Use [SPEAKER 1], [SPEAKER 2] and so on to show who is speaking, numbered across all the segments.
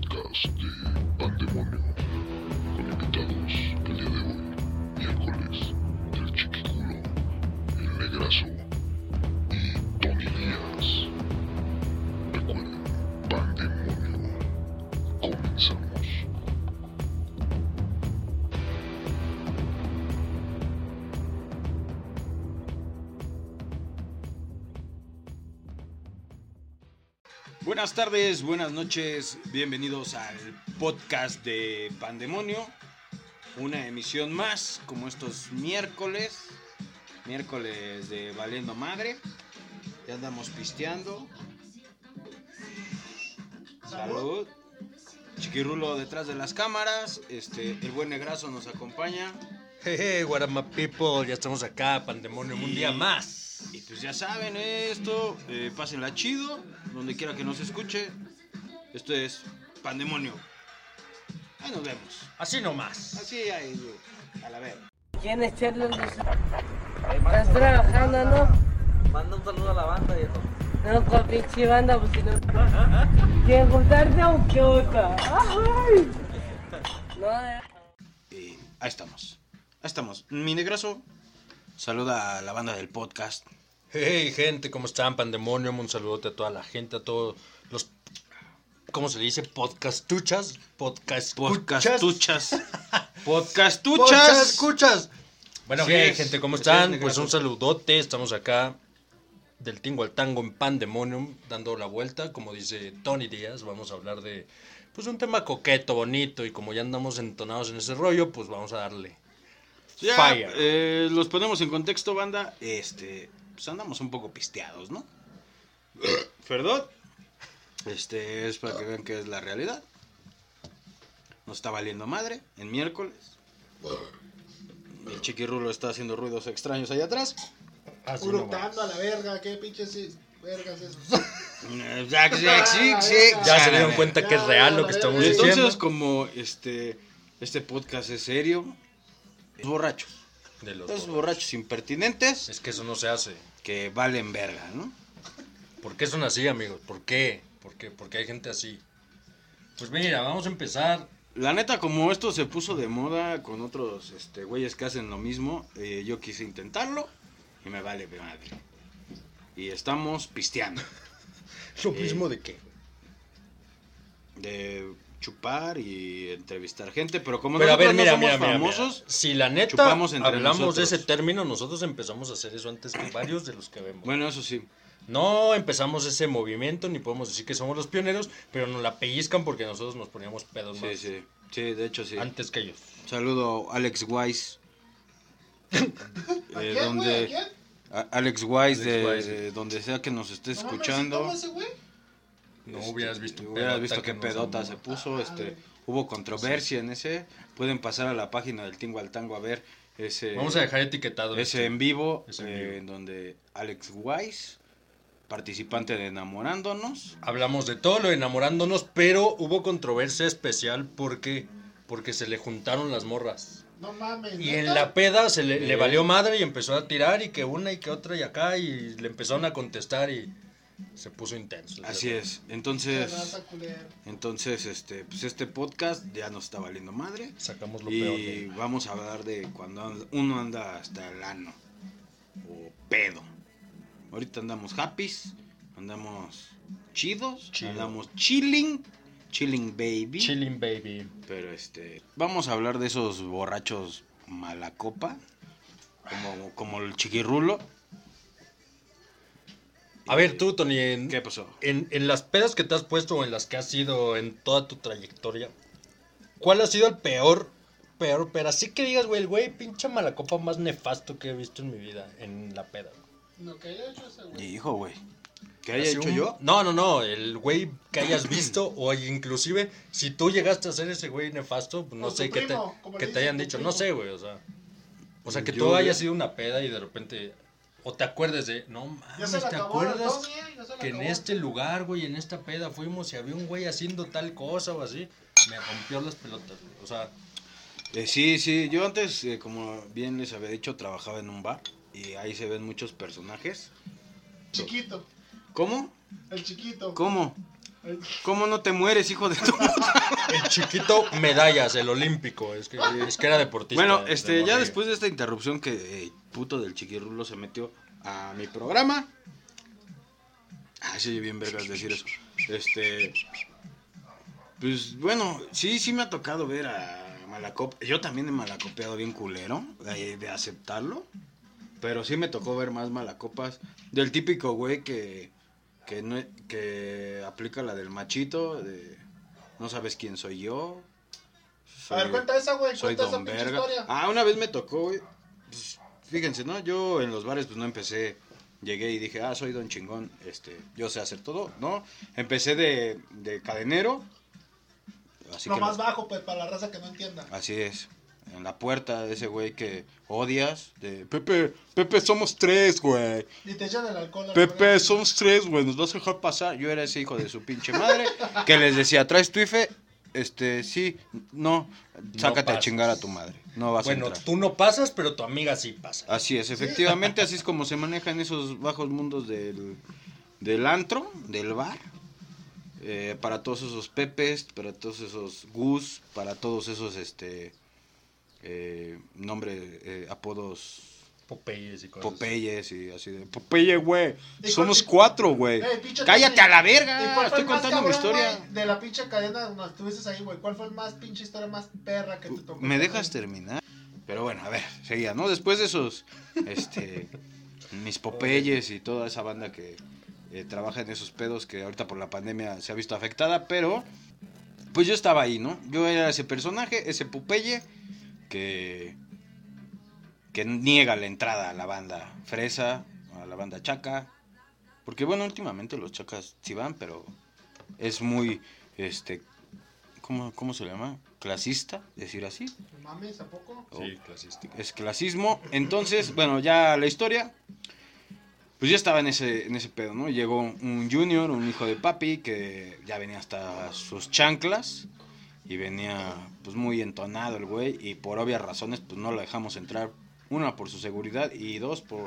[SPEAKER 1] podcast de Pandemonio
[SPEAKER 2] Buenas tardes, buenas noches, bienvenidos al podcast de Pandemonio. Una emisión más, como estos miércoles, miércoles de Valiendo Madre. Ya andamos pisteando. Salud. Chiquirulo detrás de las cámaras, este, el buen negrazo nos acompaña.
[SPEAKER 3] Hey, what up, my people? Ya estamos acá, Pandemonio, un día más.
[SPEAKER 2] Pues ya saben esto, eh, pásenla chido, donde quiera que nos escuche. Esto es Pandemonio. Ahí nos vemos.
[SPEAKER 3] Así nomás.
[SPEAKER 2] Así ahí, a la vez.
[SPEAKER 4] ¿Quién es Charles? Estás trabajando, ¿no?
[SPEAKER 5] Manda un saludo a la banda, viejo.
[SPEAKER 4] No, con pinche banda, pues si no. ¿Quieren juntarte o qué otra? ¡Ay! No, eh.
[SPEAKER 2] Y ahí estamos. Ahí estamos. Mi negrazo saluda a la banda del podcast.
[SPEAKER 3] Hey, gente, ¿cómo están? Pandemonio, un saludote a toda la gente, a todos los. ¿Cómo se le dice? Podcastuchas. Podcast.
[SPEAKER 2] Podcastuchas.
[SPEAKER 3] Podcast
[SPEAKER 2] Podcastuchas.
[SPEAKER 3] escuchas. Bueno, hey, gente, ¿cómo están?
[SPEAKER 2] es,
[SPEAKER 3] Pues un saludote. Estamos acá del tingo al tango en Pandemonium, dando la vuelta. Como dice Tony Díaz, vamos a hablar de pues un tema coqueto, bonito. Y como ya andamos entonados en ese rollo, pues vamos a darle.
[SPEAKER 2] Ya,
[SPEAKER 3] Fire.
[SPEAKER 2] eh, los ponemos en contexto, banda. Este, pues andamos un poco pisteados, ¿no? Perdón. Este es para que vean que es la realidad. Nos está valiendo madre en miércoles. El chiquirrulo está haciendo ruidos extraños allá atrás.
[SPEAKER 3] Así
[SPEAKER 6] Urutando a la verga, qué pinches vergas eso.
[SPEAKER 2] Eh, ya,
[SPEAKER 3] se dieron cuenta que es real lo que estamos
[SPEAKER 2] Entonces,
[SPEAKER 3] diciendo.
[SPEAKER 2] como este, este podcast es serio, es borrachos.
[SPEAKER 3] De los
[SPEAKER 2] borrachos impertinentes
[SPEAKER 3] Es que eso no se hace.
[SPEAKER 2] que valen verga, ¿no?
[SPEAKER 3] ¿Por qué son así, amigos? ¿Por qué? ¿Por qué? Porque hay gente así. Pues mira, vamos a empezar.
[SPEAKER 2] La neta, como esto se puso de moda con otros este, güeyes que hacen lo mismo, eh, yo quise intentarlo y me vale madre. Y estamos pisteando.
[SPEAKER 3] Lo
[SPEAKER 2] Eh,
[SPEAKER 3] mismo de qué.
[SPEAKER 2] De chupar y entrevistar gente, pero como
[SPEAKER 3] Pero a ver, mira,
[SPEAKER 2] no somos
[SPEAKER 3] mira,
[SPEAKER 2] famosos,
[SPEAKER 3] mira. Si la neta hablamos
[SPEAKER 2] nosotros.
[SPEAKER 3] de ese término, nosotros empezamos a hacer eso antes que varios de los que vemos.
[SPEAKER 2] bueno, eso sí.
[SPEAKER 3] No empezamos ese movimiento, ni podemos decir que somos los pioneros, pero nos la pellizcan porque nosotros nos poníamos pedos
[SPEAKER 2] Sí,
[SPEAKER 3] más
[SPEAKER 2] sí. Sí, de hecho sí.
[SPEAKER 3] antes que ellos.
[SPEAKER 2] Saludo a Alex Wise.
[SPEAKER 6] ¿A
[SPEAKER 2] eh?
[SPEAKER 6] ¿A
[SPEAKER 2] donde
[SPEAKER 6] quién?
[SPEAKER 2] a- Alex Wise, de,
[SPEAKER 3] Alex Wise.
[SPEAKER 2] de donde sea que nos
[SPEAKER 6] mames,
[SPEAKER 2] escuchando.
[SPEAKER 6] ¿cómo ese güey?
[SPEAKER 3] No
[SPEAKER 2] Este,
[SPEAKER 3] hubieras visto.
[SPEAKER 2] hubieras
[SPEAKER 3] pedota
[SPEAKER 2] visto
[SPEAKER 3] que
[SPEAKER 2] qué pedota se puso,
[SPEAKER 6] Ah,
[SPEAKER 2] este, hubo controversia en ese. Pueden pasar a la página del Tingo al Tango a ver ese
[SPEAKER 3] Vamos a dejar etiquetado.
[SPEAKER 2] ese
[SPEAKER 3] este.
[SPEAKER 2] en vivo,
[SPEAKER 3] ese en
[SPEAKER 2] eh,
[SPEAKER 3] vivo.
[SPEAKER 2] en donde Alex Wise, participante de Enamorándonos,
[SPEAKER 3] Hablamos de todo lo de enamorándonos, pero hubo controversia especial porque porque se le juntaron las morras.
[SPEAKER 6] No mames.
[SPEAKER 3] Y en la peda se le, le
[SPEAKER 2] Eh.
[SPEAKER 3] valió madre y empezó a tirar y que una y que otra y acá y le empezaron a contestar y se puso intenso.
[SPEAKER 2] así es. Entonces, entonces este pues este podcast ya nos está valiendo madre.
[SPEAKER 3] Sacamos lo peor.
[SPEAKER 2] Y vamos a hablar de cuando and- uno anda hasta el ano o pedo. Ahorita andamos happy, andamos chidos,
[SPEAKER 3] Chido.
[SPEAKER 2] andamos chilling, chilling baby.
[SPEAKER 3] Chilling baby.
[SPEAKER 2] Pero este, vamos a hablar de esos borrachos mala copa, como, como el chiquirrulo.
[SPEAKER 3] A ver tú, Tony, en,
[SPEAKER 2] ¿Qué pasó?
[SPEAKER 3] en, en las pedas que te has puesto o en las que has ido en toda tu trayectoria, ¿cuál ha sido el peor, peor, pero así que digas, güey, el güey pinche malacopa más nefasto que he visto en mi vida en la peda?
[SPEAKER 6] Lo que haya hecho ese güey.
[SPEAKER 2] Hijo, güey. ¿Qué haya hecho
[SPEAKER 3] un-
[SPEAKER 2] yo?
[SPEAKER 3] No, no, no, el güey que hayas visto o inclusive si tú llegaste a ser ese güey nefasto, pues, no
[SPEAKER 6] O
[SPEAKER 3] sé qué te, que te hayan dicho, no
[SPEAKER 6] primo.
[SPEAKER 3] sé, güey, o sea, o sea que
[SPEAKER 2] Yo,
[SPEAKER 3] tú hayas sido una peda y de repente o te acuerdes de, no mames, ¿te
[SPEAKER 6] acabó,
[SPEAKER 3] acuerdas que en este lugar, güey, en esta peda fuimos y había un güey haciendo tal cosa o así? Me rompió las pelotas, güey. O sea,
[SPEAKER 2] Eh, sí, sí, yo antes, eh, como bien les había dicho, trabajaba en un bar y ahí se ven muchos personajes.
[SPEAKER 6] Chiquito.
[SPEAKER 2] ¿Cómo?
[SPEAKER 6] El chiquito.
[SPEAKER 2] ¿Cómo? ¿Cómo no te mueres, hijo de tu
[SPEAKER 3] El chiquito medallas, el olímpico. Es que, es que era deportista.
[SPEAKER 2] Bueno,
[SPEAKER 3] de
[SPEAKER 2] este, ya después de esta interrupción que eh, puto del chiquirrulo se metió a mi programa. Ah, sí, bien vergas decir eso. Este. Pues bueno, sí, sí me ha tocado ver a Malacop. Yo también he malacopeado bien culero, de, de aceptarlo. Pero sí me tocó ver más malacopas del típico güey que, que, no, que aplica la del machito, de no sabes quién soy yo.
[SPEAKER 6] A ver, cuenta esa, güey.
[SPEAKER 2] soy
[SPEAKER 6] Cuenta esa
[SPEAKER 2] don verga.
[SPEAKER 6] historia.
[SPEAKER 2] Ah, una vez me tocó, güey. Pues, fíjense, ¿no? Yo en los bares, pues no empecé. Llegué y dije, ah, soy don chingón. Este, yo sé hacer todo, ¿no? Empecé de, de cadenero. Así
[SPEAKER 6] Lo
[SPEAKER 2] que.
[SPEAKER 6] más bajo, pues, para la raza que no entienda.
[SPEAKER 2] Así es. En la puerta de ese güey que odias. De Pepe, Pepe, somos tres, güey.
[SPEAKER 6] Y te echan el alcohol. a la
[SPEAKER 2] Pepe, somos tres, güey. Nos vas a dejar pasar. Yo era ese hijo de su pinche madre. que les decía, ¿traes tu IFE? Este, sí, no. Sácate a chingar a tu madre. No vas a
[SPEAKER 3] Bueno,
[SPEAKER 2] entrar.
[SPEAKER 3] tú no pasas, pero tu amiga sí pasa.
[SPEAKER 2] Así es, efectivamente, así es como se manejan esos bajos mundos del, del antro, del bar. Eh, para todos esos pepes, para todos esos gus, para todos esos este eh, nombre, eh, apodos
[SPEAKER 3] Popeyes y cosas. así.
[SPEAKER 2] Popeyes y así de Popeye, güey.
[SPEAKER 6] ¿Y
[SPEAKER 2] Somos
[SPEAKER 6] cuál-
[SPEAKER 2] cuatro, güey.
[SPEAKER 6] Eh,
[SPEAKER 2] Cállate a la
[SPEAKER 6] ¿y cuál
[SPEAKER 2] verga. Estoy contando mi historia.
[SPEAKER 6] De la pinche cadena donde estuviste ahí, güey. ¿Cuál fue el más pinche historia más perra que te tocó?
[SPEAKER 2] ¿Me dejas terminar? Pero bueno, a ver, seguía, ¿no? Después de esos, este, mis Popeyes y toda esa banda que eh, trabaja en esos pedos que ahorita por la pandemia se ha visto afectada, pero pues yo estaba ahí, ¿no? Yo era ese personaje, ese Popeye que que niega la entrada a la banda fresa, a la banda chaca, porque bueno, últimamente los chacas sí van, pero es muy, este, ¿cómo, cómo se le llama? Clasista, decir así.
[SPEAKER 6] Mames, ¿a poco?
[SPEAKER 3] Sí, clasista.
[SPEAKER 2] Es clasismo. Entonces, bueno, ya la historia. Pues ya estaba en ese, en ese pedo, ¿no? Llegó un junior, un hijo de papi, que ya venía hasta sus chanclas. Y venía, pues, muy entonado el güey. Y por obvias razones, pues, no lo dejamos entrar. Una, por su seguridad. Y dos, por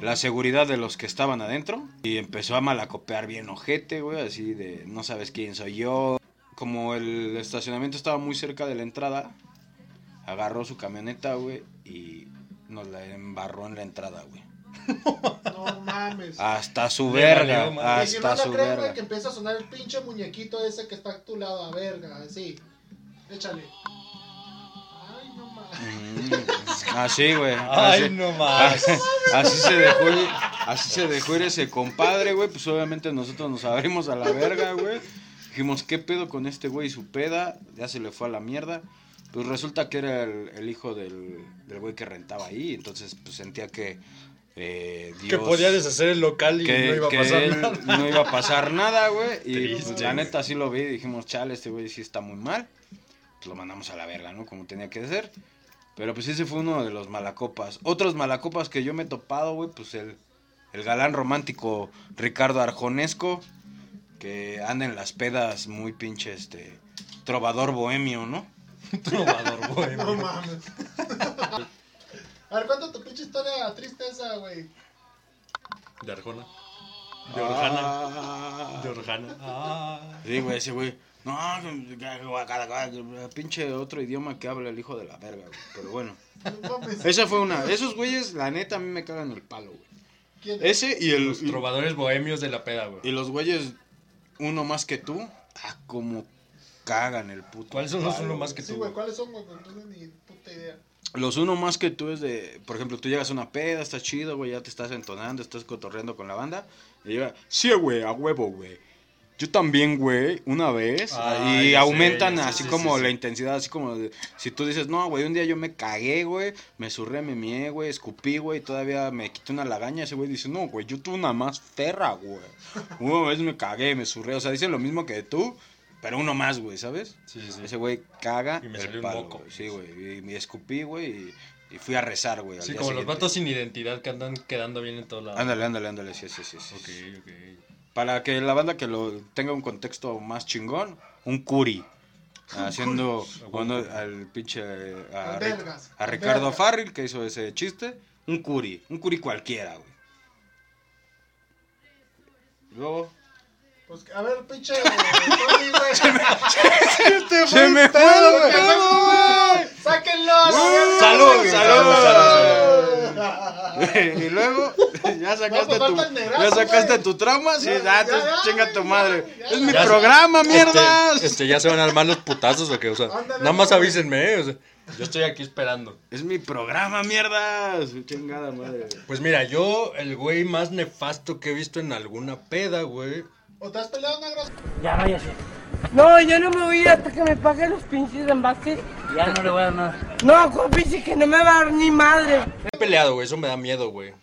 [SPEAKER 2] la seguridad de los que estaban adentro. Y empezó a malacopear bien ojete, güey. Así de, no sabes quién soy yo. Como el estacionamiento estaba muy cerca de la entrada, agarró su camioneta, güey, y nos la embarró en la entrada, güey.
[SPEAKER 6] No mames.
[SPEAKER 2] Hasta su verga,
[SPEAKER 3] valió madre.
[SPEAKER 6] y si no
[SPEAKER 2] hasta su verga.
[SPEAKER 6] que empieza a sonar el pinche muñequito ese que está a tu lado, a verga, así. Échale. Ay, no mames.
[SPEAKER 2] Mm, Así, güey.
[SPEAKER 3] Ay,
[SPEAKER 2] así,
[SPEAKER 3] no más.
[SPEAKER 2] así se dejó ir, así se dejó ir ese compadre, güey. Pues obviamente nosotros nos abrimos a la verga, güey. Dijimos, ¿qué pedo con este güey y su peda? Ya se le fue a la mierda. Pues resulta que era el, el hijo del, del güey que rentaba ahí. Entonces, pues sentía que eh,
[SPEAKER 3] Que podía deshacer el local y
[SPEAKER 2] que,
[SPEAKER 3] no iba a
[SPEAKER 2] que
[SPEAKER 3] pasar
[SPEAKER 2] él
[SPEAKER 3] nada.
[SPEAKER 2] no iba a pasar nada, güey. Y
[SPEAKER 3] Triste,
[SPEAKER 2] pues, la neta sí lo vi y dijimos, chale, este güey sí está muy mal. Lo mandamos a la verga, ¿no? Como tenía que ser. Pero pues ese fue uno de los malacopas. Otros malacopas que yo me he topado, güey, pues el, el galán romántico Ricardo Arjonesco, que anda en las pedas muy pinche, este, trovador bohemio, ¿no?
[SPEAKER 3] Trovador, güey.
[SPEAKER 6] No mames. A ver, cuenta tu pinche historia tristeza, güey.
[SPEAKER 3] De Arjona. De Orjana.
[SPEAKER 2] Ah.
[SPEAKER 3] De Orjana. Ah.
[SPEAKER 2] Sí, güey, ese güey. No, pinche otro idioma que habla el hijo de la verga, güey. Pero bueno. Esa fue una. Esos güeyes, la neta, a mí me cagan el palo, güey.
[SPEAKER 6] ¿Quién es?
[SPEAKER 2] Ese y el.
[SPEAKER 3] Los trovadores bohemios de la peda, güey.
[SPEAKER 2] Y los güeyes, uno más que tú. Ah, como cagan el puto.
[SPEAKER 3] ¿Cuáles son los uno más que
[SPEAKER 6] Sí,
[SPEAKER 3] tú?
[SPEAKER 6] güey,
[SPEAKER 3] güey?
[SPEAKER 6] ¿cuáles son, güey? No tengo ni puta idea.
[SPEAKER 2] Los uno más que tú es de, por ejemplo, tú llegas a una peda, está chido, güey, ya te estás entonando, estás cotorreando con la banda. Y llega, sí, güey, a huevo, güey. Yo también, güey, una vez.
[SPEAKER 3] Ah,
[SPEAKER 2] y aumentan
[SPEAKER 3] sé,
[SPEAKER 2] así
[SPEAKER 3] sí,
[SPEAKER 2] como
[SPEAKER 3] sí,
[SPEAKER 2] la
[SPEAKER 3] sí.
[SPEAKER 2] intensidad, así como de- si tú dices, no, güey, un día yo me cagué, güey, me surré, me mié, güey, escupí, güey, todavía me quité una lagaña, ese güey dice, no, güey, yo tuve una más ferra, güey. Una vez me cagué, me surré, o sea, dicen lo mismo que tú, pero uno más, güey, ¿sabes?
[SPEAKER 3] Sí, sí.
[SPEAKER 2] Ese güey caga
[SPEAKER 3] Y me
[SPEAKER 2] el
[SPEAKER 3] salió un
[SPEAKER 2] palo,
[SPEAKER 3] moco.
[SPEAKER 2] güey. Sí, güey. Y me escupí, güey, y, y fui a rezar, güey.
[SPEAKER 3] Sí, como los vatos sin identidad que andan quedando bien en todos lados.
[SPEAKER 2] Ándale, ándale, ándale, sí, sí, sí. sí.
[SPEAKER 3] Ok, ok.
[SPEAKER 2] Para que la banda que lo tenga un contexto más chingón, un curi. Haciendo honor al pinche. eh, A, a Ricardo. Farril, que hizo ese chiste. Un curi. Un curi cualquiera, güey. Luego.
[SPEAKER 6] Pues, a ver, pinche. Tony, güey.
[SPEAKER 2] Se me fue, güey.
[SPEAKER 6] ¡Sáquenlo! verga,
[SPEAKER 2] Salud,
[SPEAKER 6] güey.
[SPEAKER 2] salud, Y luego, ya sacaste
[SPEAKER 6] No,
[SPEAKER 2] tu,
[SPEAKER 6] negrazo,
[SPEAKER 2] ya sacaste tu trauma, sí,
[SPEAKER 6] Ya,
[SPEAKER 2] ya,
[SPEAKER 6] ya,
[SPEAKER 2] te-
[SPEAKER 6] ya,
[SPEAKER 2] chinga tu
[SPEAKER 6] ya,
[SPEAKER 2] madre.
[SPEAKER 6] ya.
[SPEAKER 2] Es mi
[SPEAKER 3] Ya-
[SPEAKER 2] programa, mierdas.
[SPEAKER 3] Este, este, ya se van a armar los putazos o qué, o sea,
[SPEAKER 6] Ándale,
[SPEAKER 3] nada más
[SPEAKER 6] güey.
[SPEAKER 3] avísenme, ¿eh? O sea, yo estoy aquí esperando.
[SPEAKER 2] Es mi programa, mierdas. Chingada madre.
[SPEAKER 3] Pues mira, yo, el güey más nefasto que he visto en alguna peda, güey.
[SPEAKER 6] ¿O te has peleado, negro?
[SPEAKER 4] Ya váyase. No, yo no me voy a ir hasta que me paguen los pinches envases. Ya no le voy a dar nada. No, compi, que no me va a dar ni madre.
[SPEAKER 3] He peleado, güey, eso me da miedo, güey.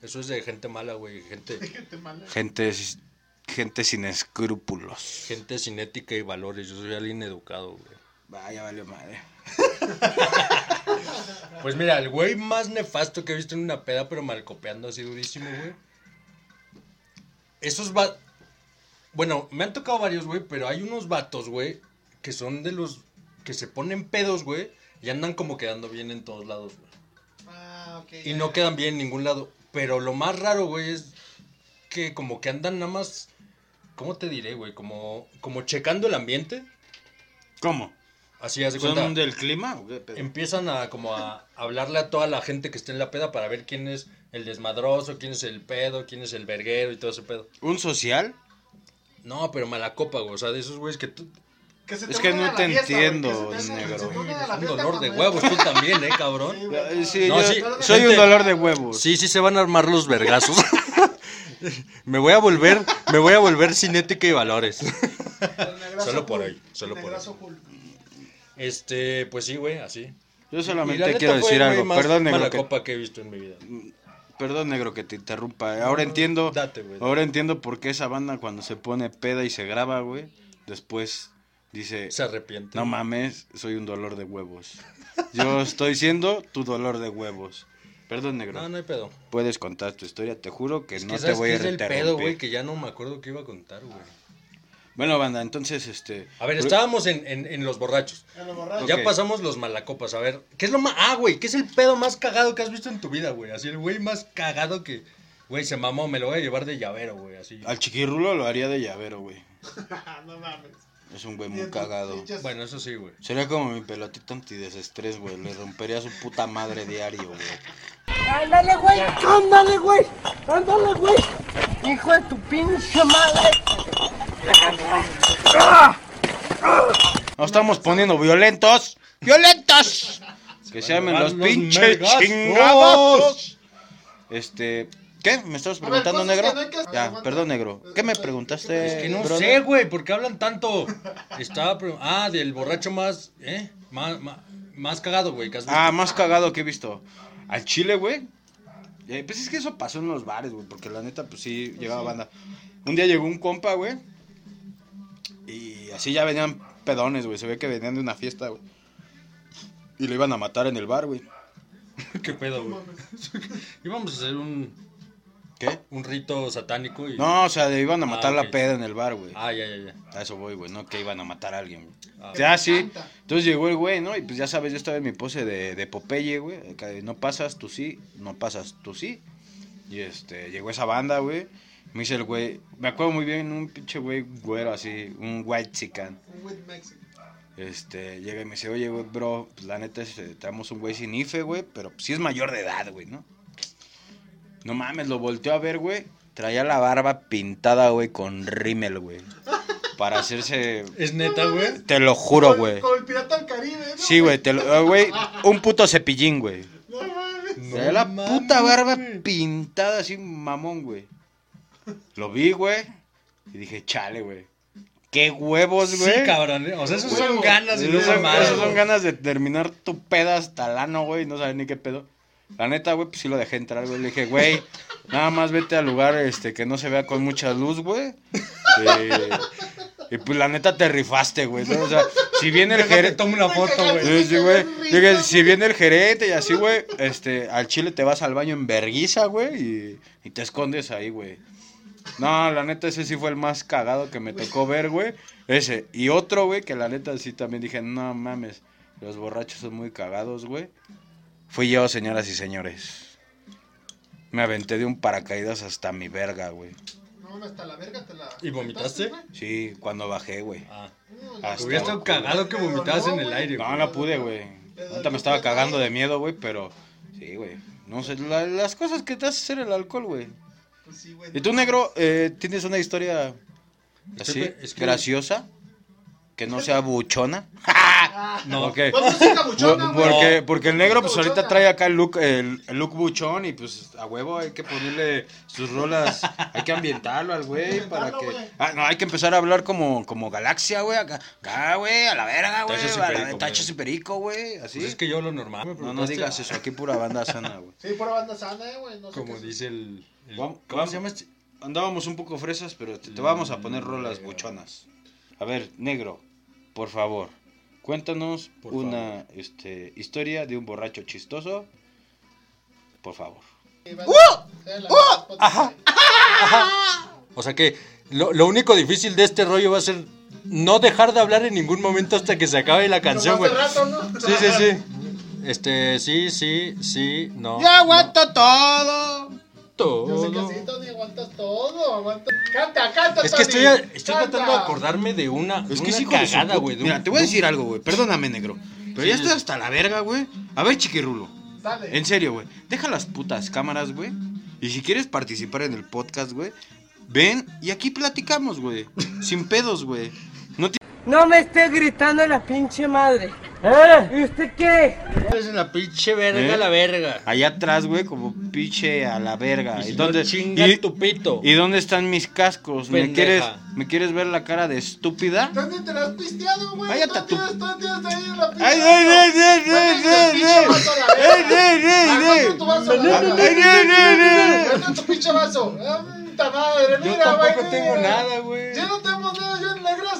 [SPEAKER 3] Eso es de gente mala, güey, gente,
[SPEAKER 2] Gente, gente sin escrúpulos.
[SPEAKER 3] gente sin ética y valores. Yo soy alguien educado, güey.
[SPEAKER 2] Vaya, valió madre.
[SPEAKER 3] Pues mira, el güey más nefasto que he visto en una peda, pero malcopeando así durísimo, güey. Esos va... Bueno, me han tocado varios, güey, pero hay unos vatos, güey, que son de los que se ponen pedos, güey, y andan como quedando bien en todos lados, güey.
[SPEAKER 6] Ah, ok.
[SPEAKER 3] Y no quedan bien en ningún lado. Pero lo más raro, güey, es que como que andan nada más... ¿Cómo te diré, güey? Como, como checando el ambiente.
[SPEAKER 2] ¿Cómo?
[SPEAKER 3] Así, haz de cuenta.
[SPEAKER 2] ¿Son del clima o qué pedo?
[SPEAKER 3] empiezan a como a hablarle a toda la gente que esté en la peda para ver quién es el desmadroso, quién es el pedo, quién es el verguero y todo ese pedo.
[SPEAKER 2] ¿Un social?
[SPEAKER 3] No, pero mala copa, güey. O sea, de esos güeyes que tú...
[SPEAKER 6] Que se te
[SPEAKER 2] Es que no te
[SPEAKER 6] fiesta,
[SPEAKER 2] entiendo,
[SPEAKER 6] que se te-
[SPEAKER 2] negro.
[SPEAKER 6] se te la
[SPEAKER 3] Un dolor de huevos, tú también, ¿eh, cabrón?
[SPEAKER 6] Sí,
[SPEAKER 3] No,
[SPEAKER 2] yo
[SPEAKER 3] sí,
[SPEAKER 2] soy
[SPEAKER 3] gente-
[SPEAKER 2] un dolor de huevos.
[SPEAKER 3] Sí, sí se van a armar los vergazos. me voy a volver, me voy a volver sin ética y valores. Solo por ahí, solo por
[SPEAKER 6] cool.
[SPEAKER 3] Este, pues sí, güey, así.
[SPEAKER 2] Yo solamente quiero decir algo. Perdón, negro,
[SPEAKER 3] mala
[SPEAKER 2] que,
[SPEAKER 3] copa que he visto en mi vida.
[SPEAKER 2] Perdón, negro, que te interrumpa. Ahora entiendo.
[SPEAKER 3] Date, güey.
[SPEAKER 2] Ahora entiendo por qué esa banda cuando se pone peda y se graba, güey, después dice,
[SPEAKER 3] Se arrepiente.
[SPEAKER 2] no mames, soy un dolor de huevos. Yo estoy siendo tu dolor de huevos. Perdón, negro.
[SPEAKER 3] No, no hay pedo.
[SPEAKER 2] Puedes contar tu historia, te juro que
[SPEAKER 3] Es
[SPEAKER 2] no
[SPEAKER 3] que
[SPEAKER 2] te voy a
[SPEAKER 3] es el
[SPEAKER 2] interrumpir.
[SPEAKER 3] pedo, güey, que ya no me acuerdo qué iba a contar, güey.
[SPEAKER 2] Bueno, banda, entonces, este...
[SPEAKER 3] A ver, estábamos en, en, en los borrachos.
[SPEAKER 6] En los borrachos.
[SPEAKER 3] Ya pasamos los malacopas. A ver, ¿qué es lo más. Ah, güey, ¿qué es el pedo más cagado que has visto en tu vida, güey? Así el güey más cagado que. Güey, se mamó, me lo voy a llevar de llavero, güey. Así.
[SPEAKER 2] Al chiquirrulo lo haría de llavero, güey.
[SPEAKER 6] no mames.
[SPEAKER 2] Es un güey muy cagado.
[SPEAKER 3] Bueno, eso sí, güey.
[SPEAKER 2] Sería como mi pelotita antidesestrés, güey. Le rompería su puta madre diario, güey.
[SPEAKER 4] Ándale, güey. Ándale, güey. Ándale, güey. Hijo de tu pinche madre.
[SPEAKER 2] Nos estamos poniendo violentos. ¡Violentos! Que se llamen los pinches chingados. Este. ¿Qué? ¿Me estabas
[SPEAKER 6] ver,
[SPEAKER 2] preguntando, negro?
[SPEAKER 6] que no hay que-
[SPEAKER 2] Ya, perdón, negro. ¿Qué me preguntaste?
[SPEAKER 3] Es que no
[SPEAKER 2] brother?
[SPEAKER 3] sé, güey, ¿por qué hablan tanto? Estaba. pre- Ah, del borracho más. ¿Eh? Más, más, más cagado, güey. que has visto.
[SPEAKER 2] Ah, más cagado que he visto. Al chile, güey. Eh, Pues es que eso pasó en los bares, güey. Porque la neta, pues sí, llegaba banda. Un día llegó un compa, güey. Y así ya venían pedones, güey. Se ve que venían de una fiesta, güey. Y lo iban a matar en el bar, güey.
[SPEAKER 3] ¿Qué pedo, güey? Íbamos a hacer un,
[SPEAKER 2] ¿Qué?
[SPEAKER 3] un rito satánico y.
[SPEAKER 2] No, o sea, le iban a
[SPEAKER 3] Ah,
[SPEAKER 2] matar
[SPEAKER 3] ok.
[SPEAKER 2] la peda en el bar, güey.
[SPEAKER 3] Ah, ya, ya, ya.
[SPEAKER 2] A eso voy, güey, no que iban a matar a alguien, güey.
[SPEAKER 3] Ah.
[SPEAKER 2] Ya, sí. Entonces llegó el güey, ¿no? Y pues ya sabes, yo estaba en mi pose de, de Popeye, güey. No pasas, tú sí. No pasas, tú sí. Y este, llegó esa banda, güey. Me dice el güey, me acuerdo muy bien, un pinche güey güero así, un white chican.
[SPEAKER 6] Un Mexican.
[SPEAKER 2] Este, llega y me dice, oye, güey, bro, pues la neta es, eh, traemos un güey sin IFE, güey, pero pues, sí es mayor de edad, güey, ¿no? No mames, lo volteó a ver, güey. Traía la barba pintada, güey, con rímel, güey. Para hacerse...
[SPEAKER 3] Es neta, güey.
[SPEAKER 2] Te lo juro, güey.
[SPEAKER 6] Como el pirata del Caribe, ¿no?
[SPEAKER 2] Sí, güey, te lo... eh, Güey, un puto cepillín, güey.
[SPEAKER 6] No mames.
[SPEAKER 2] Traía la
[SPEAKER 3] mames,
[SPEAKER 2] puta barba pintada así, mamón, güey. Lo vi, güey. Y dije, chale, güey. Qué huevos, güey.
[SPEAKER 3] Sí, cabrón. ¿eh? O sea, esos son ganas y no
[SPEAKER 2] Esos
[SPEAKER 3] son
[SPEAKER 2] son,
[SPEAKER 3] más.
[SPEAKER 2] esos son ganas de terminar tu peda hasta el ano, güey. No sabes ni qué pedo. La neta, güey, pues sí lo dejé entrar, güey. Le dije, güey, nada más vete al lugar este, que no se vea con mucha luz, güey. Y, y pues la neta te rifaste, güey. ¿no? O sea, si viene el gerente.
[SPEAKER 3] toma una foto, güey.
[SPEAKER 2] Sí, sí, güey. Dije, si viene el gerente y así, güey, este, al chile te vas al baño en verguiza, güey, y, y te escondes ahí, güey. No, la neta, ese sí fue el más cagado que me tocó ver, güey. Ese. Y otro, güey, que la neta sí también dije, no mames, los borrachos son muy cagados, güey. Fui yo, señoras y señores. Me aventé de un paracaídas hasta mi verga, güey.
[SPEAKER 6] No hasta la verga te la.
[SPEAKER 3] ¿Y vomitaste?
[SPEAKER 6] güey?
[SPEAKER 2] Sí, cuando bajé, güey.
[SPEAKER 3] Ah.
[SPEAKER 6] No,
[SPEAKER 2] Hasta-
[SPEAKER 3] Hubiera estado cagado que vomitabas en el aire,
[SPEAKER 2] No,
[SPEAKER 3] güey.
[SPEAKER 2] no pude, güey. Ahorita me estaba cagando de miedo, güey, pero sí, güey. No sé, la- las cosas que te hace hacer el alcohol, güey.
[SPEAKER 6] Pues sí, güey.
[SPEAKER 2] ¿Y tú, negro, eh, tienes una historia así,
[SPEAKER 3] que- es que-
[SPEAKER 2] graciosa? Que no sea buchona.
[SPEAKER 3] No,
[SPEAKER 2] Ok.
[SPEAKER 6] Música buchona.
[SPEAKER 2] Porque, porque el negro, pues ahorita trae acá el look, el, el look buchón y pues a huevo hay que ponerle sus rolas, hay que ambientarlo al güey para que... Ah, no, hay que empezar a hablar como, como galaxia, güey, acá, acá, güey, a la verga, güey,
[SPEAKER 3] Tachas y perico, güey.
[SPEAKER 2] así.
[SPEAKER 3] Pues es que yo lo normal.
[SPEAKER 2] No, no digas eso, aquí pura banda sana, güey.
[SPEAKER 6] Sí, pura banda sana, güey. No sé
[SPEAKER 3] Como
[SPEAKER 6] qué es.
[SPEAKER 3] dice el. ¿Cómo
[SPEAKER 2] vamos.
[SPEAKER 3] se llama este?
[SPEAKER 2] Andábamos un poco fresas, pero te, te vamos a poner rolas buchonas. A ver, negro, por favor, cuéntanos
[SPEAKER 3] Por
[SPEAKER 2] una este, historia de un borracho chistoso. Por favor.
[SPEAKER 6] Banda Spotify.
[SPEAKER 3] O sea que lo, lo único difícil de este rollo va a ser no dejar de hablar en ningún momento hasta que se acabe la canción, güey.
[SPEAKER 6] ¿no?
[SPEAKER 3] Sí, sí, sí. Este, sí, sí, sí, no.
[SPEAKER 2] ¡Ya aguanto todo!
[SPEAKER 6] Yo sé que
[SPEAKER 3] Todo.
[SPEAKER 6] sí, Tony, aguantas todo, aguantas. Canta, canta,
[SPEAKER 3] Es que estoy, estoy
[SPEAKER 6] canta.
[SPEAKER 3] tratando de acordarme de una,
[SPEAKER 2] Es que
[SPEAKER 3] una
[SPEAKER 2] su
[SPEAKER 3] cagada, güey.
[SPEAKER 2] Mira,
[SPEAKER 3] un-
[SPEAKER 2] te voy a decir algo, güey. Perdóname, negro. Pero ya estoy hasta la verga, güey. A ver, chiquirulo.
[SPEAKER 6] Dale.
[SPEAKER 2] En serio, güey. Deja las putas cámaras, güey. Y si quieres participar en el podcast, güey, ven y aquí platicamos, güey. Sin pedos, güey. No te...
[SPEAKER 4] No me esté gritando la pinche madre. ¿Eh? ¿Y usted qué?
[SPEAKER 3] Es la pinche verga,
[SPEAKER 2] ¿Eh?
[SPEAKER 3] la verga.
[SPEAKER 2] Allá atrás, güey, como pinche a la verga.
[SPEAKER 3] Y si
[SPEAKER 2] ¿Y dónde,
[SPEAKER 3] chinga
[SPEAKER 2] y-
[SPEAKER 3] tu pito.
[SPEAKER 2] ¿Y dónde están mis cascos? ¿Me quieres, ¿Me quieres ver la cara de estúpida?
[SPEAKER 6] ¿Dónde te la has pisteado, güey?
[SPEAKER 2] Cállate
[SPEAKER 6] ¿Dónde
[SPEAKER 2] tú.
[SPEAKER 6] tienes, dónde tienes ahí en la pinche
[SPEAKER 2] ¡Ay,
[SPEAKER 6] vaso?
[SPEAKER 2] ay, ay, ay,
[SPEAKER 6] ¿Dónde
[SPEAKER 2] ay, ay,
[SPEAKER 6] pinche
[SPEAKER 2] ay! ¡Ay, ay, ay, ay!
[SPEAKER 6] ¿dónde tu?
[SPEAKER 2] ¡Ay, ay, ay,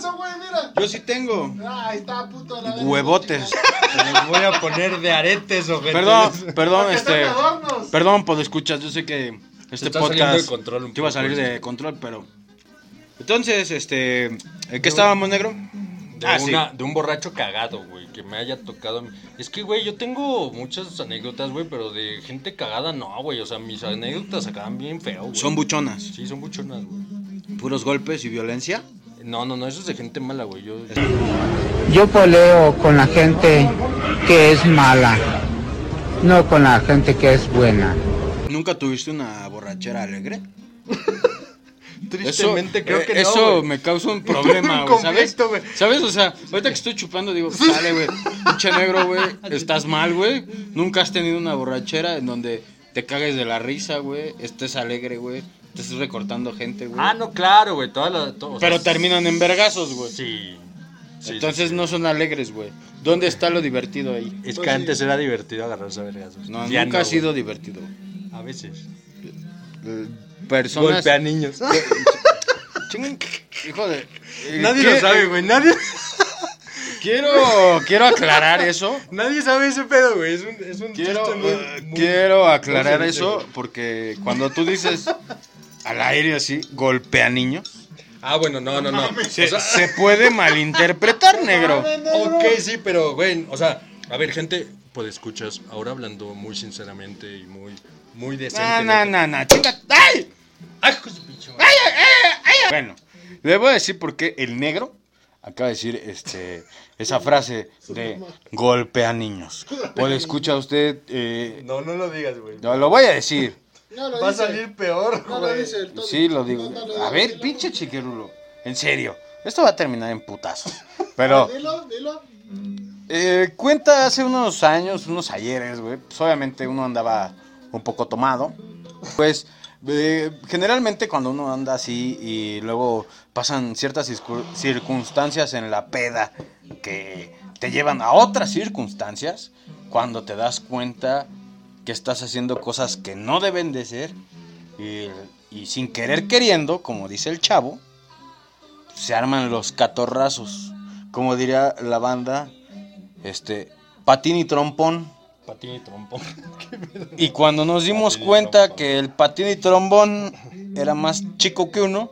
[SPEAKER 3] Yo
[SPEAKER 6] güey. mira.
[SPEAKER 2] sí tengo.
[SPEAKER 6] Ah, ahí está, puto de la verga.
[SPEAKER 2] Huevotes.
[SPEAKER 3] Se los voy a poner de aretes, ojete.
[SPEAKER 2] Perdón, perdón,
[SPEAKER 6] Porque
[SPEAKER 2] este...
[SPEAKER 6] están adornos.
[SPEAKER 2] Perdón por escuchas, yo sé que este
[SPEAKER 3] está saliendo
[SPEAKER 2] podcast
[SPEAKER 3] de control un
[SPEAKER 2] te iba a
[SPEAKER 3] poco,
[SPEAKER 2] salir de
[SPEAKER 3] este.
[SPEAKER 2] control, pero... Entonces, este... ¿En qué estábamos, negro?
[SPEAKER 3] De,
[SPEAKER 2] Ah, sí.
[SPEAKER 3] una, de un borracho cagado, güey, que me haya tocado. a mí. Es que, güey, yo tengo muchas anécdotas, güey, pero de gente cagada no, güey. O sea, mis anécdotas acaban bien feo, güey.
[SPEAKER 2] Son buchonas.
[SPEAKER 3] Sí, son buchonas, güey.
[SPEAKER 2] Puros golpes y violencia.
[SPEAKER 3] No, no, no, eso es de gente mala, güey. Yo,
[SPEAKER 5] Yo poleo con la gente que es mala, no con la gente que es buena.
[SPEAKER 2] ¿Nunca tuviste una borrachera alegre?
[SPEAKER 3] tristemente creo
[SPEAKER 2] eh,
[SPEAKER 3] que no,
[SPEAKER 2] Eso me causa un problema, güey, ¿sabes? ¿Sabes? O sea, ahorita que estoy chupando digo, sale, güey, pinche negro, güey, estás mal, güey. Nunca has tenido una borrachera en donde te cagues de la risa, güey, estés alegre, güey, estés recortando gente, güey.
[SPEAKER 3] Ah, no, claro, güey. Todas las. to- o sea,
[SPEAKER 2] Pero terminan en vergazos, güey.
[SPEAKER 3] Sí. sí,
[SPEAKER 2] Entonces
[SPEAKER 3] sí,
[SPEAKER 2] no son alegres, güey. ¿Dónde está lo divertido ahí?
[SPEAKER 3] Es que antes era divertido agarrarse a vergazos.
[SPEAKER 2] No,
[SPEAKER 3] Ya
[SPEAKER 2] nunca ha sido divertido.
[SPEAKER 3] A veces.
[SPEAKER 2] Personas...
[SPEAKER 3] Golpea niños.
[SPEAKER 2] Hijo de...
[SPEAKER 3] Nadie
[SPEAKER 2] ¿Qué?
[SPEAKER 3] lo sabe, güey. Nadie,
[SPEAKER 2] Quiero, quiero aclarar eso.
[SPEAKER 3] nadie sabe ese pedo, güey. Es un, es un
[SPEAKER 2] Quiero,
[SPEAKER 3] chiste muy-
[SPEAKER 2] eh,
[SPEAKER 3] muy-
[SPEAKER 2] quiero aclarar
[SPEAKER 3] muy
[SPEAKER 2] eso porque cuando tú dices al aire así, golpea niños,
[SPEAKER 3] Ah, bueno, no, no, no.
[SPEAKER 2] se,
[SPEAKER 3] O sea,
[SPEAKER 2] se puede malinterpretar, negro.
[SPEAKER 3] ok, sí, pero, güey, o sea, a ver, gente, pues escuchas, ahora hablando muy sinceramente y muy, muy
[SPEAKER 2] No,
[SPEAKER 3] decente.
[SPEAKER 2] no, no, no, chinga. ¡Ay!
[SPEAKER 3] ¡Ay, de su pinche madre!
[SPEAKER 2] Bueno, le voy a decir por qué el negro acaba de decir este esa frase de golpea niños. Le escucha a usted, eh,
[SPEAKER 3] No, no lo digas, güey.
[SPEAKER 2] no, lo voy a decir.
[SPEAKER 6] No lo
[SPEAKER 3] Va a salir peor,
[SPEAKER 6] No lo dice el.
[SPEAKER 2] Sí, lo digo.
[SPEAKER 6] No, no lo
[SPEAKER 2] A ver,
[SPEAKER 6] dilo.
[SPEAKER 2] pinche chiquirulo. En serio, esto va a terminar en putazos. Pero...
[SPEAKER 6] Dilo, dilo.
[SPEAKER 2] Eh, cuenta hace unos años, unos ayeres, güey. Pues obviamente uno andaba un poco tomado. Pues eh, generalmente cuando uno anda así y luego pasan ciertas circu- circunstancias en la peda que te llevan a otras circunstancias, cuando te das cuenta que estás haciendo cosas que no deben de ser y, y sin querer queriendo, como dice el chavo, se arman los catorrazos. Como diría la banda, este, patín y trompón.
[SPEAKER 3] Patín y trompón.
[SPEAKER 2] Y cuando nos dimos
[SPEAKER 3] Patín
[SPEAKER 2] cuenta que el patín y trombón era más chico que uno,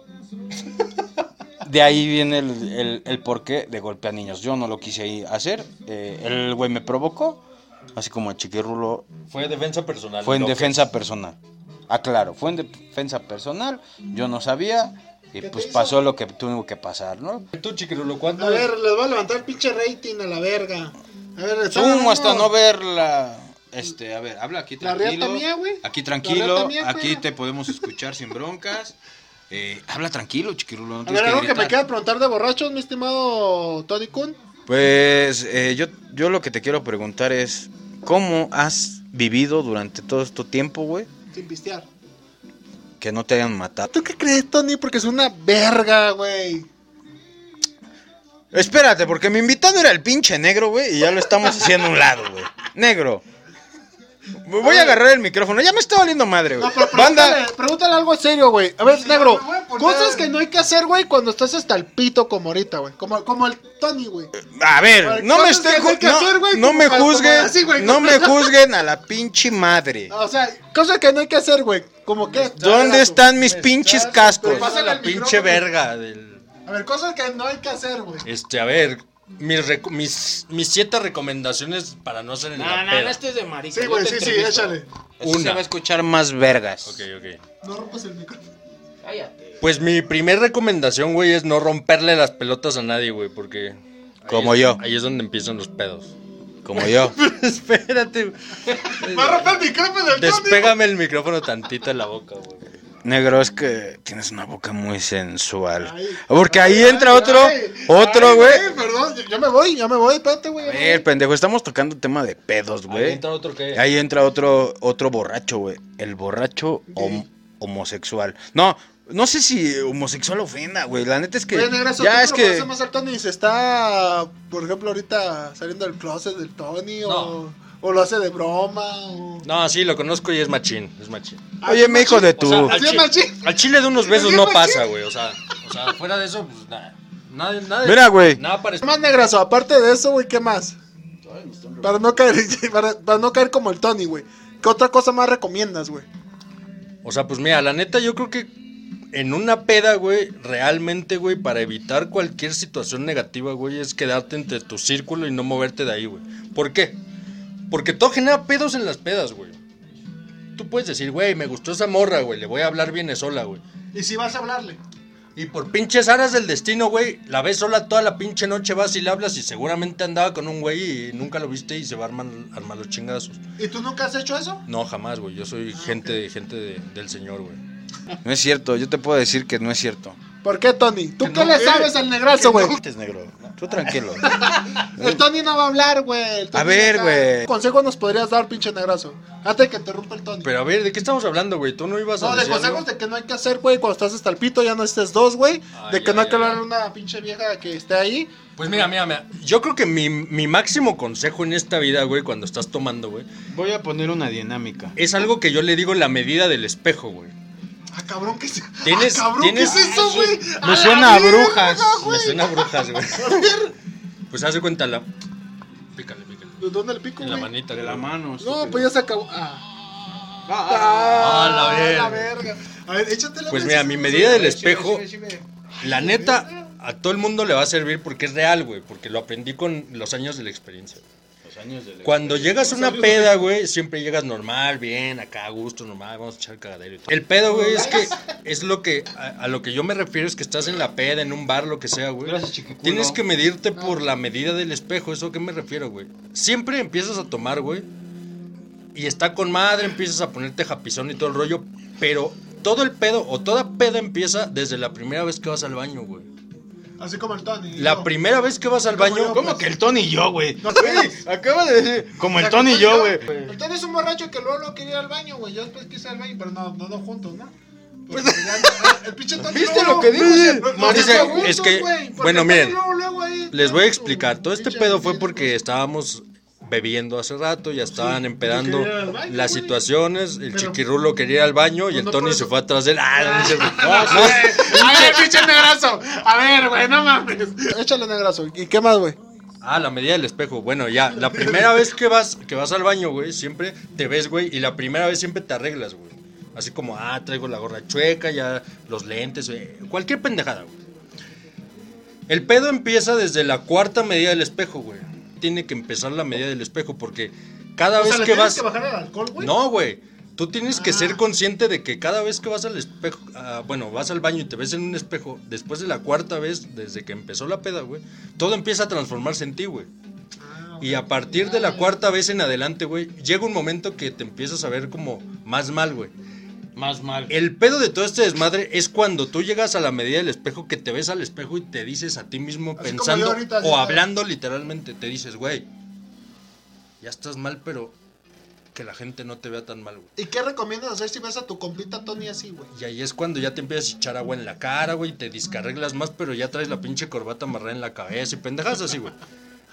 [SPEAKER 2] de ahí viene el, el, el porqué de golpear niños. Yo no lo quise hacer, eh, el güey me provocó, así como el chiquirrulo
[SPEAKER 3] Fue defensa personal.
[SPEAKER 2] fue en defensa personal. Aclaro, fue en defensa personal, yo no sabía y
[SPEAKER 6] ¿Qué
[SPEAKER 2] pues pasó lo que tuvo que pasar, ¿no?
[SPEAKER 3] Tú, chiquirulo, ¿cuándo?
[SPEAKER 6] A ver, les voy a levantar el pinche rating a la verga. A ver,
[SPEAKER 2] Sumo hasta no verla. Este, a ver, habla aquí
[SPEAKER 6] La
[SPEAKER 2] tranquilo.
[SPEAKER 6] riata mía, güey.
[SPEAKER 2] Aquí
[SPEAKER 6] La
[SPEAKER 2] tranquilo,
[SPEAKER 6] mía,
[SPEAKER 2] aquí te podemos escuchar sin broncas. Eh, habla tranquilo, chiquirulo. no
[SPEAKER 6] A ver, algo que me queda preguntar de borrachos, mi estimado Tony Kun.
[SPEAKER 2] Pues eh, yo, yo lo que te quiero preguntar es, ¿cómo has vivido durante todo este tiempo, güey?
[SPEAKER 6] Sin pistear.
[SPEAKER 2] Que no te hayan matado.
[SPEAKER 6] ¿Tú qué crees, Tony? Porque es una verga, güey.
[SPEAKER 2] Espérate, porque mi invitado era el pinche negro, güey, y ya lo estamos haciendo a un lado, güey. Negro. Voy a agarrar el micrófono, ya me está valiendo madre, güey.
[SPEAKER 6] No, pero
[SPEAKER 2] Banda,
[SPEAKER 6] pregúntale, pregúntale algo serio, güey. A ver, negro,
[SPEAKER 4] me voy a poner-
[SPEAKER 6] cosas que no hay que hacer, güey, cuando estás hasta el pito como ahorita, güey. Como, como el Tony, güey.
[SPEAKER 2] a ver, no me
[SPEAKER 6] cosas
[SPEAKER 2] estén
[SPEAKER 6] que no hay
[SPEAKER 2] ju-
[SPEAKER 6] que
[SPEAKER 2] no,
[SPEAKER 6] hacer, güey,
[SPEAKER 2] no
[SPEAKER 6] como
[SPEAKER 2] me
[SPEAKER 6] como
[SPEAKER 2] juzguen,
[SPEAKER 6] así, güey,
[SPEAKER 2] no me juzguen a la pinche madre.
[SPEAKER 6] O sea, cosas que no hay que hacer, güey. Como que.
[SPEAKER 2] ¿Dónde están mis pinches cascos?
[SPEAKER 3] Pasa la
[SPEAKER 6] el
[SPEAKER 3] pinche
[SPEAKER 6] micrófono.
[SPEAKER 3] verga del...
[SPEAKER 6] A ver, cosas que no hay que hacer, güey.
[SPEAKER 3] Este, a ver, mis, mis, mis siete recomendaciones para no ser en la peda.
[SPEAKER 2] es de marica.
[SPEAKER 6] Sí, güey, sí, sí, échale.
[SPEAKER 2] Una. Se va a escuchar más vergas.
[SPEAKER 3] Ok, ok.
[SPEAKER 6] No rompas el micrófono.
[SPEAKER 3] Pues mi primer recomendación, güey, es no romperle las pelotas a nadie, güey, porque... ahí
[SPEAKER 2] Como
[SPEAKER 3] es-
[SPEAKER 2] yo.
[SPEAKER 3] Ahí es donde empiezan los pedos.
[SPEAKER 2] Como yo.
[SPEAKER 3] Espérate.
[SPEAKER 6] Va a romper el micrófono.
[SPEAKER 3] Despégame el micrófono tantito de la boca, güey.
[SPEAKER 2] Negro, es que tienes una boca muy sensual.
[SPEAKER 6] Ay.
[SPEAKER 2] Porque ahí
[SPEAKER 6] Ay,
[SPEAKER 2] entra
[SPEAKER 6] ay,
[SPEAKER 2] otro,
[SPEAKER 6] ay.
[SPEAKER 2] otro,
[SPEAKER 6] Ay,
[SPEAKER 2] güey.
[SPEAKER 6] Perdón, yo- yo me voy, ya me voy, espérate, güey.
[SPEAKER 2] A ver, pendejo, estamos tocando tema de pedos,
[SPEAKER 3] Ahí
[SPEAKER 2] güey.
[SPEAKER 3] entra otro que...
[SPEAKER 2] Ahí entra otro, otro borracho, güey. El borracho hom- homosexual. No, no sé si homosexual ofenda, güey. La neta es que.
[SPEAKER 6] Oye, Negrazo,
[SPEAKER 2] ya
[SPEAKER 6] ¿tú
[SPEAKER 2] es que.
[SPEAKER 6] más al Tony? ¿Se está, por ejemplo, ahorita saliendo del closet del Tony? O,
[SPEAKER 3] No.
[SPEAKER 6] o lo hace de broma? O...
[SPEAKER 3] No, sí, lo conozco y es machín, es machín.
[SPEAKER 2] Oye, mi hijo de
[SPEAKER 3] O sea,
[SPEAKER 6] ¿Así
[SPEAKER 3] al,
[SPEAKER 6] es
[SPEAKER 3] chi-
[SPEAKER 6] machín?
[SPEAKER 3] al chile de unos besos
[SPEAKER 6] ¿Así es
[SPEAKER 3] no
[SPEAKER 6] machín?
[SPEAKER 3] pasa, güey. O sea, o sea, fuera de eso, pues nada. Nada, nada.
[SPEAKER 2] Mira, güey.
[SPEAKER 3] Nada parece.
[SPEAKER 6] ¿Qué más, Negrazo? Aparte de eso, güey, ¿qué más? Para no caer, para, para no caer como el Tony, güey. ¿Qué otra cosa más recomiendas, güey?
[SPEAKER 3] O sea, pues mira, la neta, yo creo que en una peda, güey, realmente, güey, para evitar cualquier situación negativa, güey, es quedarte entre tu círculo y no moverte de ahí, güey. ¿Por qué? Porque todo genera pedos en las pedas, güey. Tú puedes decir, güey, me gustó esa morra, güey, le voy a hablar bien sola, güey.
[SPEAKER 6] Y si vas a hablarle.
[SPEAKER 3] Y por pinches aras del destino, güey, la ves sola toda la pinche noche, vas y le hablas y seguramente andaba con un güey y nunca lo viste y se va a armar, armar los chingazos.
[SPEAKER 6] ¿Y tú nunca has hecho eso?
[SPEAKER 3] No, jamás, güey, yo soy gente, gente de- del señor, güey.
[SPEAKER 2] No es cierto, yo te puedo decir que no es cierto.
[SPEAKER 6] ¿Por qué, Tony? ¿Tú
[SPEAKER 3] Que
[SPEAKER 6] qué
[SPEAKER 3] no,
[SPEAKER 6] le
[SPEAKER 3] ¿qué?
[SPEAKER 6] sabes al Negrazo, güey?
[SPEAKER 2] Antes, negro. Tú tranquilo.
[SPEAKER 6] El Tony no va a hablar, güey.
[SPEAKER 2] A ver, güey.
[SPEAKER 6] ¿Qué consejo nos podrías dar, pinche Negrazo? Antes de que te rompa el Tony.
[SPEAKER 3] Pero a ver, ¿de qué estamos hablando, güey? Tú no ibas a
[SPEAKER 6] No, de
[SPEAKER 3] decir
[SPEAKER 6] consejos
[SPEAKER 3] algo?
[SPEAKER 6] de que no hay que hacer, güey, cuando estás hasta el pito, ya no estés dos, güey. De que no hay
[SPEAKER 3] ay,
[SPEAKER 6] que hablar a una pinche vieja que esté ahí.
[SPEAKER 3] Pues mira, mira, mira. Yo creo que mi, mi máximo consejo en esta vida, güey, cuando estás tomando, güey,
[SPEAKER 2] Voy a poner una dinámica.
[SPEAKER 3] es algo que yo le digo la medida del espejo, güey.
[SPEAKER 6] Ah, cabrón, ¿qué es,
[SPEAKER 3] Tienes-
[SPEAKER 6] ah, cabrón,
[SPEAKER 3] tienes-
[SPEAKER 6] ¿qué es eso, güey?
[SPEAKER 2] Me
[SPEAKER 6] la
[SPEAKER 2] suena a brujas.
[SPEAKER 3] Me suena a brujas, güey. Pues haz de cuenta la... Pícale, pícale.
[SPEAKER 6] ¿De ¿Dónde le pico,
[SPEAKER 3] En la
[SPEAKER 6] güey?
[SPEAKER 3] manita.
[SPEAKER 2] De la mano.
[SPEAKER 6] No, pues ya se acabó. Ah.
[SPEAKER 3] Ah, la verga.
[SPEAKER 6] verga. A ver, échatela.
[SPEAKER 3] Pues mira, mi medida del espejo, la neta, a todo el mundo le va a servir porque es real, güey. Porque lo aprendí con los años de la experiencia. Cuando llegas a una peda, güey, siempre llegas normal, bien, acá a gusto, normal, vamos a echar cagadero y todo. El pedo, güey, es que es lo que, a, a lo que yo me refiero es que estás en la peda, en un bar, lo que sea, güey.
[SPEAKER 2] Gracias, chiquiculo.
[SPEAKER 3] Tienes que medirte por la medida del espejo, ¿eso a qué me refiero, güey? Siempre empiezas a tomar, güey, y está con madre, empiezas a ponerte japizón y todo el rollo, pero todo el pedo o toda peda empieza desde la primera vez que vas al baño, güey.
[SPEAKER 6] Así como el Tony.
[SPEAKER 3] La
[SPEAKER 6] no.
[SPEAKER 3] primera vez que vas al baño,
[SPEAKER 6] yo,
[SPEAKER 2] ¿Cómo que el Tony y yo, güey?
[SPEAKER 6] No,
[SPEAKER 2] acaba de decir. Como el Tony y yo, güey.
[SPEAKER 6] El Tony es un borracho que luego lo quería ir al baño, güey. Yo después quise ir al baño, pero no, no, no juntos, ¿no? Porque ya- el pinche Tony.
[SPEAKER 2] ¿Viste
[SPEAKER 6] luego-
[SPEAKER 2] lo que dijo?
[SPEAKER 6] Dejó
[SPEAKER 3] dice,
[SPEAKER 6] juntos,
[SPEAKER 3] es que-
[SPEAKER 6] porque
[SPEAKER 3] bueno, miren,
[SPEAKER 6] luego, luego ahí-
[SPEAKER 3] Les voy a explicar. Todo este pedo fue porque estábamos bebiendo hace rato, ya estaban empedando
[SPEAKER 6] al baño,
[SPEAKER 3] las
[SPEAKER 6] güey.
[SPEAKER 3] situaciones, el
[SPEAKER 6] Pero-
[SPEAKER 3] chiquirrulo quería ir al baño y el
[SPEAKER 6] no
[SPEAKER 3] Tony
[SPEAKER 6] puedo-
[SPEAKER 3] se fue atrás de él. Ah, no, no cierto.
[SPEAKER 6] A ver, pinche negrazo. A ver, güey, no mames. Échale negrazo. ¿Y qué más, güey?
[SPEAKER 3] Ah, la medida del espejo. Bueno, ya, la primera vez que vas, que vas al baño, güey, siempre te ves, güey, y la primera vez siempre te arreglas, güey. Así como, ah, traigo la gorra chueca, ya los lentes, güey, cualquier pendejada, güey. El pedo empieza desde la cuarta medida del espejo, güey. Tiene que empezar la medida del espejo porque cada
[SPEAKER 6] O
[SPEAKER 3] vez
[SPEAKER 6] ¿le
[SPEAKER 3] que
[SPEAKER 6] tienes
[SPEAKER 3] vas...
[SPEAKER 6] que bajar el alcohol, güey?
[SPEAKER 3] No, güey. Tú tienes que ser consciente de que cada vez que vas al espejo, ah, bueno, vas al baño y te ves en un espejo, después de la cuarta vez, desde que empezó la peda, güey, todo empieza a transformarse en ti, güey. Y a partir de la cuarta vez en adelante, güey, llega un momento que te empiezas a ver como más mal, güey.
[SPEAKER 2] Más mal.
[SPEAKER 3] El pedo de todo este desmadre es cuando tú llegas a la medida del espejo que te ves al espejo y te dices a ti mismo
[SPEAKER 6] Así
[SPEAKER 3] pensando
[SPEAKER 6] ahorita,
[SPEAKER 3] o hablando literalmente, te dices, güey, ya estás mal, pero que la gente no te vea tan mal, güey.
[SPEAKER 6] ¿Y qué recomiendas hacer si ves a tu compita Tony así, güey?
[SPEAKER 3] Y ahí es cuando ya te empiezas a echar agua en la cara, güey, te descarreglas más, pero ya traes la pinche corbata amarrada en la cabeza y pendejas así, güey.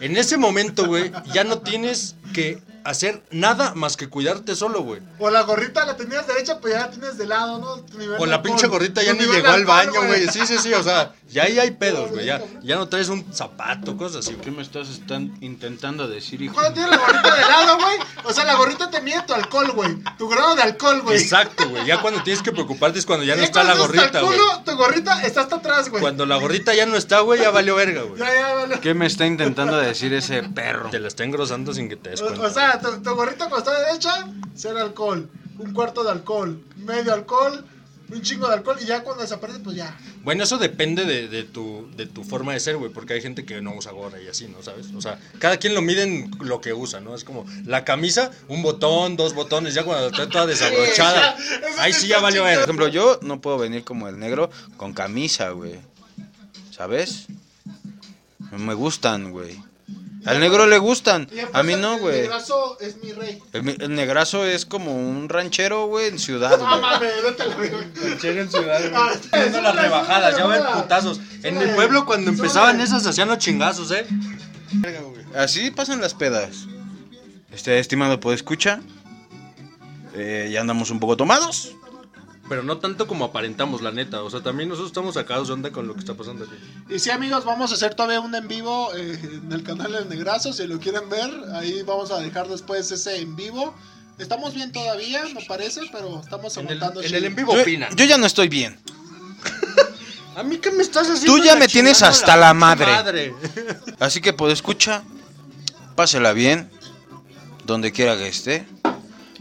[SPEAKER 3] En ese momento, güey, ya no tienes que hacer nada más que cuidarte solo, güey.
[SPEAKER 6] O la gorrita la tenías derecha, pues ya la tienes de lado, ¿no? Tu nivel
[SPEAKER 3] O la
[SPEAKER 6] alcohol.
[SPEAKER 3] pinche gorrita ya ni llegó al baño, güey. Sí, sí, sí, o sea, ya ahí hay pedos, güey. Ya, ya no traes un zapato, cosas así,
[SPEAKER 2] ¿Qué
[SPEAKER 3] güey.
[SPEAKER 2] me estás están intentando decir, hijo?
[SPEAKER 6] Cuando tienes la gorrita de lado, güey. O sea, la gorrita te mide tu alcohol, güey. Tu grado de alcohol, güey.
[SPEAKER 3] Exacto, güey. Ya cuando tienes que preocuparte es cuando ya no está la gorrita, güey.
[SPEAKER 6] Tu gorrita está hasta atrás, güey.
[SPEAKER 3] Cuando la gorrita ya no está, güey, ya valió verga, güey.
[SPEAKER 6] Ya, ya, vale.
[SPEAKER 2] ¿Qué me está intentando decir ese perro?
[SPEAKER 3] Te la está engrosando sin que te des cuenta.
[SPEAKER 6] o sea, tu, tu gorrita cuando está derecha, cero alcohol. Un cuarto de alcohol. Medio alcohol. Un chingo de alcohol. Y ya cuando desaparece, pues ya.
[SPEAKER 3] Bueno, eso depende de, de tu, de tu forma de ser, güey, porque hay gente que no usa gorra y así, ¿no? ¿Sabes? O sea, cada quien lo mide en lo que usa, ¿no? Es como la camisa, un botón, dos botones, ya cuando está toda desabrochada. Ahí
[SPEAKER 6] sí
[SPEAKER 3] ya valió
[SPEAKER 6] chingón.
[SPEAKER 2] Por
[SPEAKER 3] ver.
[SPEAKER 2] ejemplo, yo no puedo venir como el negro con camisa, güey. ¿Sabes? No me gustan, güey. Al negro le gustan. A mí no,
[SPEAKER 6] el
[SPEAKER 2] güey.
[SPEAKER 6] negrazo es mi rey.
[SPEAKER 2] El, el negrazo es como un ranchero, güey, en ciudad,
[SPEAKER 6] Ah,
[SPEAKER 2] güey.
[SPEAKER 6] mames, vete a la verga.
[SPEAKER 3] Chile en ciudad, güey.
[SPEAKER 6] Ah,
[SPEAKER 3] las rebajadas, ya ven putazos. En el pueblo cuando empezaban esas hacían los chingazos, ¿eh?
[SPEAKER 2] Así pasan las pedas. Este estimado escucha. Eh, ya andamos un poco tomados.
[SPEAKER 3] Pero no tanto como aparentamos, la neta. O sea, también nosotros estamos sacados de onda con lo que está pasando aquí.
[SPEAKER 6] Y sí, amigos, vamos a hacer todavía un en vivo eh, en el canal del Negrazo. Si lo quieren ver, ahí vamos a dejar después ese en vivo. Estamos bien todavía, me parece, pero estamos
[SPEAKER 3] En el,
[SPEAKER 6] aguantando.
[SPEAKER 3] en el en vivo
[SPEAKER 2] Yo,
[SPEAKER 3] opinan.
[SPEAKER 2] yo ya no estoy bien.
[SPEAKER 3] ¿A mí qué me estás haciendo?
[SPEAKER 2] Tú ya me tienes hasta la madre. Así que pues escucha, pásela bien, donde quiera que esté,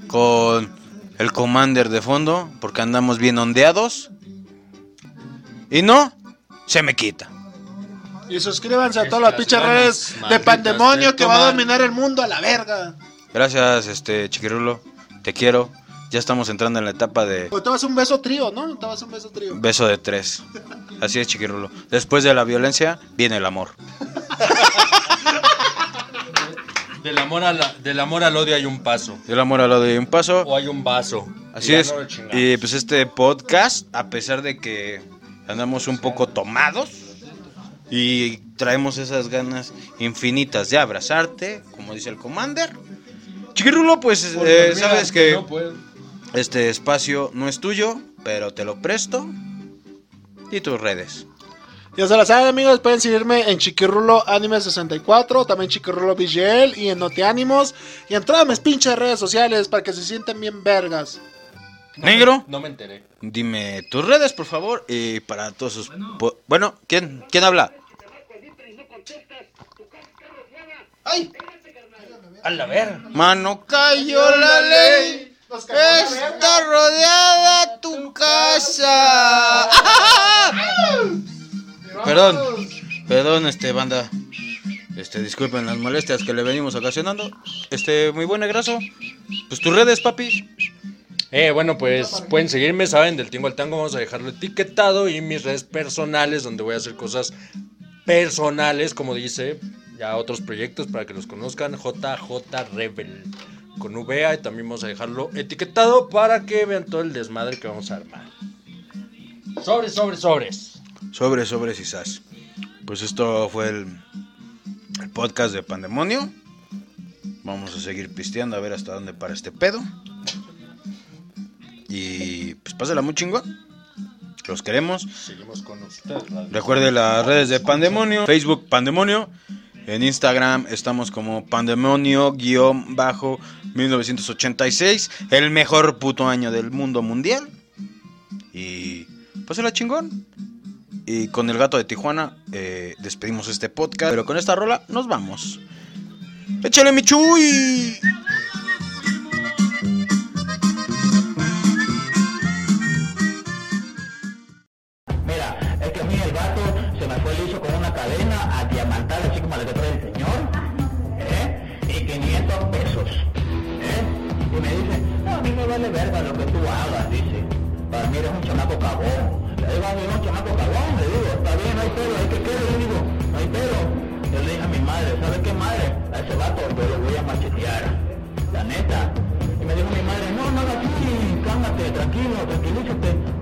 [SPEAKER 2] con el commander de fondo, porque andamos bien ondeados. Y no, se me quita.
[SPEAKER 6] Y suscríbanse a todas las pinches redes de Pandemonio
[SPEAKER 3] de
[SPEAKER 6] que va a dominar el mundo a la verga.
[SPEAKER 2] Gracias, este chiquirulo, te quiero. Ya estamos entrando en la etapa de
[SPEAKER 6] O te vas a un beso trío, ¿no? Te vas a un beso trío.
[SPEAKER 2] beso de tres. Así es, chiquirulo. Después de la violencia viene el amor.
[SPEAKER 3] Del amor, a la- del amor al odio hay un paso.
[SPEAKER 2] Del amor al lado de un paso.
[SPEAKER 3] O hay un vaso.
[SPEAKER 2] Así
[SPEAKER 3] Y
[SPEAKER 2] es.
[SPEAKER 3] no.
[SPEAKER 2] Y pues este podcast, a pesar de que andamos un poco tomados y traemos esas ganas infinitas de abrazarte, como dice el commander. Chiquirulo, pues eh, sabes que
[SPEAKER 3] no
[SPEAKER 2] este espacio no es tuyo, pero te lo presto. Y tus redes.
[SPEAKER 6] Ya se la saben, amigos. Pueden seguirme en Chiquirrulo Anime 64, también Chiquirrulo VGL y en Noteánimos. Y en todas mis pinches redes sociales para que se sienten bien vergas.
[SPEAKER 2] Negro,
[SPEAKER 3] No me enteré.
[SPEAKER 2] dime tus redes, por favor. Y para todos sus. Bueno, ¿quién, ¿quién habla?
[SPEAKER 6] ¡Ay!
[SPEAKER 3] A la ver.
[SPEAKER 2] Mano, cayó la ley. Está rodeada tu casa. Perdón, perdón, este banda. Este, disculpen las molestias que le venimos ocasionando. Este, muy buen negrazo. Pues tus redes, papi.
[SPEAKER 3] Eh, bueno, pues pueden seguirme, saben, del Tingo al Tango, vamos a dejarlo etiquetado y mis redes personales, donde voy a hacer cosas personales, como dice, ya otros proyectos para que los conozcan, JJ Rebel, con VA, y también vamos a dejarlo etiquetado para que vean todo el desmadre que vamos a armar. Sobres, sobres, sobres.
[SPEAKER 2] Sobre, sobre, quizás. Pues esto fue el, el podcast de Pandemonio. Vamos a seguir pisteando a ver hasta dónde para este pedo. Y pues pásala muy chingón. Los queremos.
[SPEAKER 3] Seguimos con ustedes.
[SPEAKER 2] Recuerde las redes de Pandemonio. Facebook Pandemonio. En Instagram estamos como Pandemonio-1986. El mejor puto año del mundo mundial. Y pásala chingón. Y con el gato de Tijuana eh, despedimos este podcast. Pero con esta rola nos vamos. ¡Échale, Michuy!
[SPEAKER 7] Mira, es que a mí el gato se me fue liso con una cadena a así como la trae el señor. ¿eh? Y 500 pesos. ¿eh? Y me dice, no, a mí me vale verga lo que tú hagas, dice. Para mí eres un chamaco cabón. Le digo a mí, un chamaco le digo, está bien, no hay pedo, hay que quede, le digo, no hay pedo. Yo le dije a mi madre, ¿sabe qué madre? A ese vato yo lo voy a machetear, la neta. Y me dijo mi madre, no, no así, cálmate, tranquilo, tranquilízate.